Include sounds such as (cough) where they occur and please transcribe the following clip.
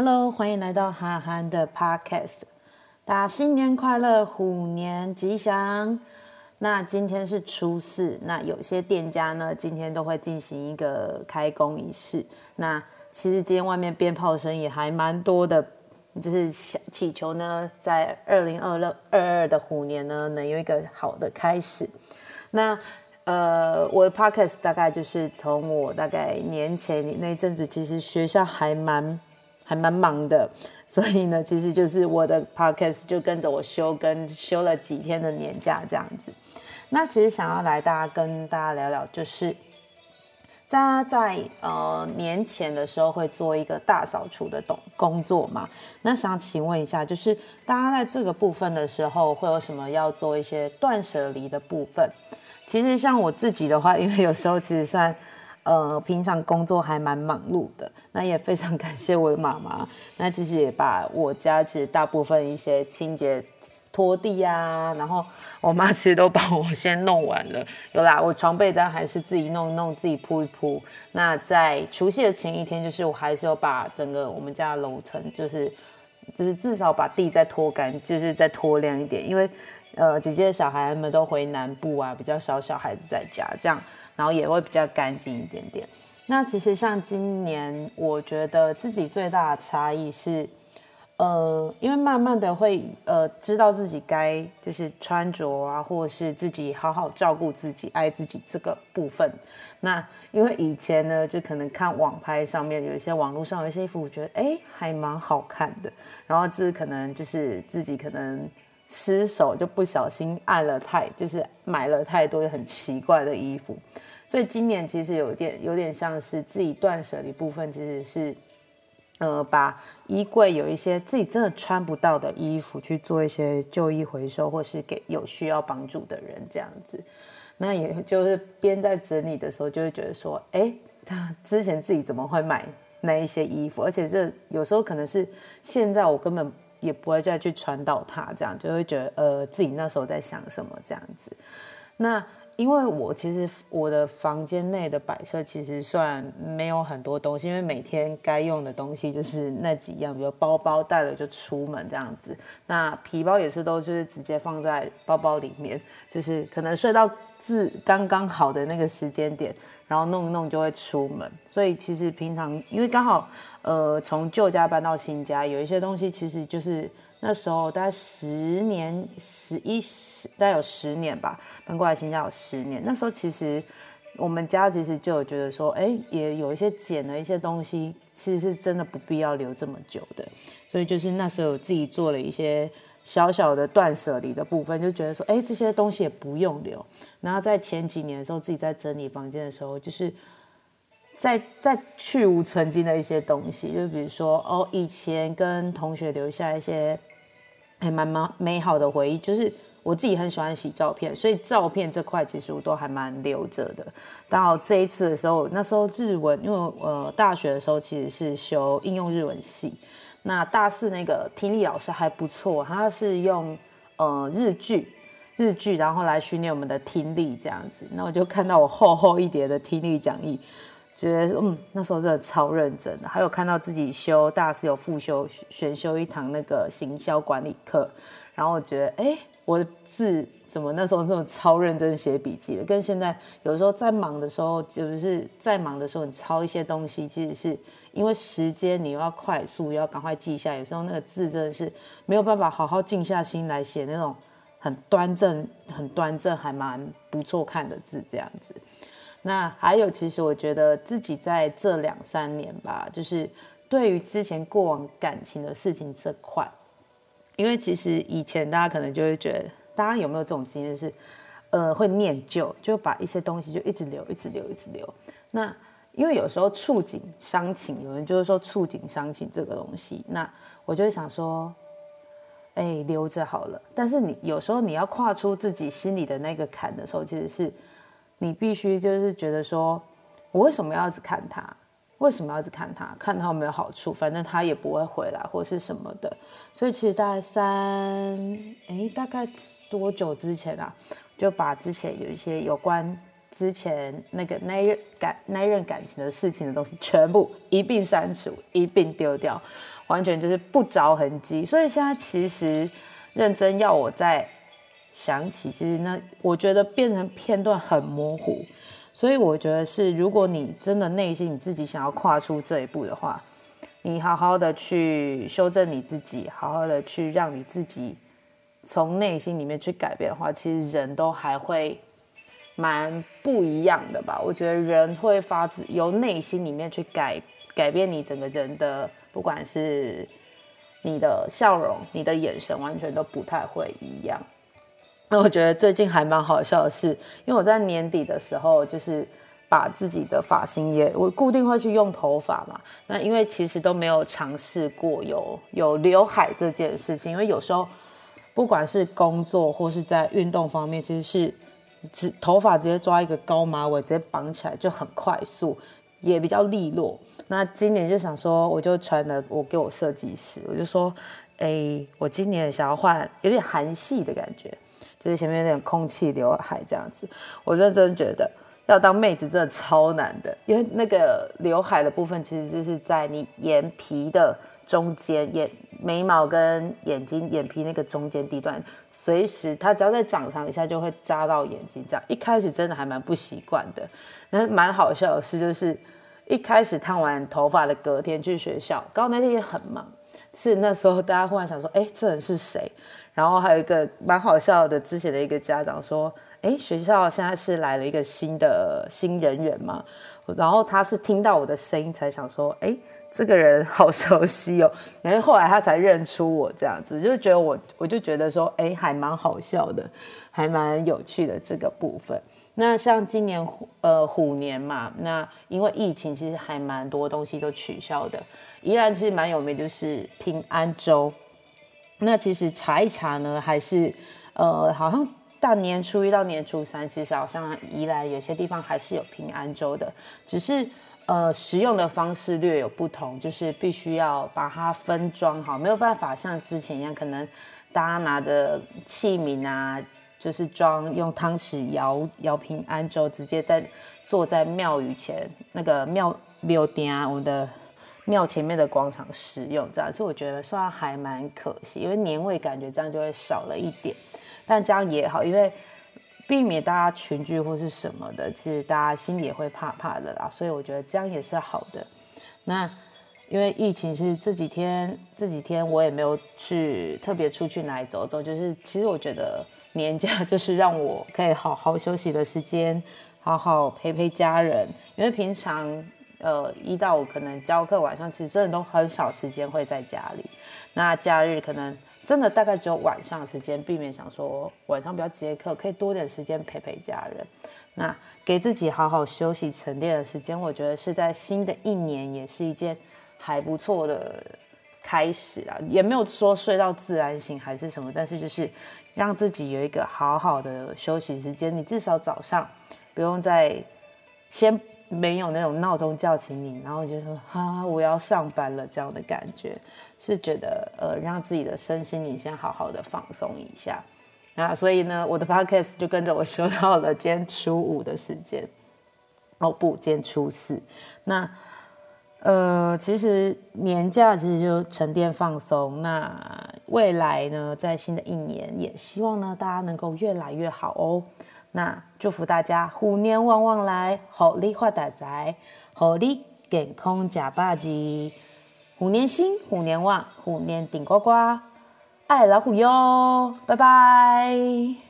Hello，欢迎来到韩寒的 Podcast。大家新年快乐，虎年吉祥。那今天是初四，那有些店家呢，今天都会进行一个开工仪式。那其实今天外面鞭炮声也还蛮多的，就是想祈求呢，在二零二二二二的虎年呢，能有一个好的开始。那呃，我的 podcast 大概就是从我大概年前那阵子，其实学校还蛮还蛮忙的，所以呢，其实就是我的 podcast 就跟着我休跟休了几天的年假这样子。那其实想要来大家跟大家聊聊，就是大家在呃年前的时候会做一个大扫除的动工作嘛？那想请问一下，就是大家在这个部分的时候会有什么要做一些断舍离的部分？其实像我自己的话，因为有时候其实算，呃，平常工作还蛮忙碌的，那也非常 (laughs) 感谢我的妈妈。那其实也把我家其实大部分一些清洁、拖地啊，然后我妈其实都帮我先弄完了。有啦，我床被单还是自己弄一弄，自己铺一铺。那在除夕的前一天，就是我还是有把整个我们家的楼层，就是就是至少把地再拖干，就是再拖亮一点，因为。呃，姐姐的小孩们都回南部啊，比较少小孩子在家，这样，然后也会比较干净一点点。那其实像今年，我觉得自己最大的差异是，呃，因为慢慢的会呃知道自己该就是穿着啊，或是自己好好照顾自己、爱自己这个部分。那因为以前呢，就可能看网拍上面有一些网络上有一些衣服，我觉得哎还蛮好看的，然后这可能就是自己可能。失手就不小心按了太，就是买了太多很奇怪的衣服，所以今年其实有点有点像是自己断舍离部分，其实是，呃，把衣柜有一些自己真的穿不到的衣服去做一些旧衣回收，或是给有需要帮助的人这样子。那也就是边在整理的时候，就会觉得说，哎，他之前自己怎么会买那一些衣服？而且这有时候可能是现在我根本。也不会再去传导它，这样就会觉得呃自己那时候在想什么这样子。那因为我其实我的房间内的摆设其实算没有很多东西，因为每天该用的东西就是那几样，比如包包带了就出门这样子。那皮包也是都就是直接放在包包里面，就是可能睡到自刚刚好的那个时间点，然后弄一弄就会出门。所以其实平常因为刚好。呃，从旧家搬到新家，有一些东西其实就是那时候大概十年、十一十，大概有十年吧，搬过来新家有十年。那时候其实我们家其实就有觉得说，哎，也有一些捡了一些东西，其实是真的不必要留这么久的。所以就是那时候自己做了一些小小的断舍离的部分，就觉得说，哎，这些东西也不用留。然后在前几年的时候，自己在整理房间的时候，就是。在在去无曾经的一些东西，就比如说哦，以前跟同学留下一些还蛮蛮美好的回忆。就是我自己很喜欢洗照片，所以照片这块其实我都还蛮留着的。到这一次的时候，那时候日文，因为呃大学的时候其实是修应用日文系，那大四那个听力老师还不错，他是用呃日剧日剧，然后来训练我们的听力这样子。那我就看到我厚厚一叠的听力讲义。觉得嗯，那时候真的超认真的，还有看到自己修大四有复修选修一堂那个行销管理课，然后我觉得哎，我的字怎么那时候这么超认真写笔记的？跟现在有时候在忙的时候，就是在忙的时候你抄一些东西，其实是因为时间你又要快速，要赶快记下，有时候那个字真的是没有办法好好静下心来写那种很端正、很端正还蛮不错看的字这样子。那还有，其实我觉得自己在这两三年吧，就是对于之前过往感情的事情这块，因为其实以前大家可能就会觉得，大家有没有这种经验是，呃，会念旧，就把一些东西就一直留，一直留，一直留。那因为有时候触景伤情，有人就是说触景伤情这个东西，那我就会想说，哎，留着好了。但是你有时候你要跨出自己心里的那个坎的时候，其实是。你必须就是觉得说，我为什么要一直看他？为什么要一直看他？看他有没有好处？反正他也不会回来，或是什么的。所以其实大概三，哎，大概多久之前啊，就把之前有一些有关之前那个那任感那任感情的事情的东西，全部一并删除，一并丢掉。完全就是不着痕迹。所以现在其实认真要我在想起，其实那我觉得变成片段很模糊。所以我觉得是，如果你真的内心你自己想要跨出这一步的话，你好好的去修正你自己，好好的去让你自己从内心里面去改变的话，其实人都还会蛮不一样的吧。我觉得人会发自由内心里面去改改变你整个人的，不管是你的笑容、你的眼神，完全都不太会一样。那我觉得最近还蛮好笑的是，因为我在年底的时候，就是把自己的发型也我固定会去用头发嘛。那因为其实都没有尝试过有有刘海这件事情，因为有时候不管是工作或是在运动方面，其实是直头发直接抓一个高马尾直接绑起来就很快速，也比较利落。那今年就想说，我就传了我给我设计师，我就说，哎，我今年想要换有点韩系的感觉。就是前面有点空气刘海这样子，我认真觉得要当妹子真的超难的，因为那个刘海的部分其实就是在你眼皮的中间，眼眉毛跟眼睛眼皮那个中间地段，随时它只要再长长一下就会扎到眼睛，这样一开始真的还蛮不习惯的。那蛮好笑的事就是，一开始烫完头发的隔天去学校，刚好那天也很忙，是那时候大家忽然想说，哎，这人是谁？然后还有一个蛮好笑的，之前的一个家长说：“哎，学校现在是来了一个新的新人员嘛？”然后他是听到我的声音才想说：“哎，这个人好熟悉哦。”然后后来他才认出我，这样子就觉得我，我就觉得说：“哎，还蛮好笑的，还蛮有趣的这个部分。”那像今年呃虎年嘛，那因为疫情，其实还蛮多东西都取消的。宜兰其实蛮有名，就是平安粥。那其实查一查呢，还是，呃，好像大年初一到年初三，其实好像宜兰有些地方还是有平安粥的，只是呃食用的方式略有不同，就是必须要把它分装好，没有办法像之前一样，可能大家拿着器皿啊，就是装用汤匙舀舀平安粥，直接在坐在庙宇前那个庙庙顶啊，我们的。庙前面的广场使用这样，所以我觉得算还蛮可惜，因为年味感觉这样就会少了一点。但这样也好，因为避免大家群聚或是什么的，其实大家心里也会怕怕的啦。所以我觉得这样也是好的。那因为疫情是这几天，这几天我也没有去特别出去哪里走走，就是其实我觉得年假 (laughs) 就是让我可以好好休息的时间，好好陪陪家人，因为平常。呃，一到五可能教课，晚上其实真的都很少时间会在家里。那假日可能真的大概只有晚上时间，避免想说晚上不要接课，可以多点时间陪陪家人。那给自己好好休息沉淀的时间，我觉得是在新的一年也是一件还不错的开始啊。也没有说睡到自然醒还是什么，但是就是让自己有一个好好的休息时间。你至少早上不用再先。没有那种闹钟叫醒你，然后就说啊，我要上班了这样的感觉，是觉得呃，让自己的身心你先好好的放松一下啊。所以呢，我的 podcast 就跟着我修到了今天初五的时间，哦不，今天初四。那呃，其实年假其实就沉淀放松。那未来呢，在新的一年，也希望呢大家能够越来越好哦。那祝福大家虎年旺旺来，好利发大财，好利健康假霸气，虎年新，虎年旺，虎年顶呱呱，爱老虎哟，拜拜。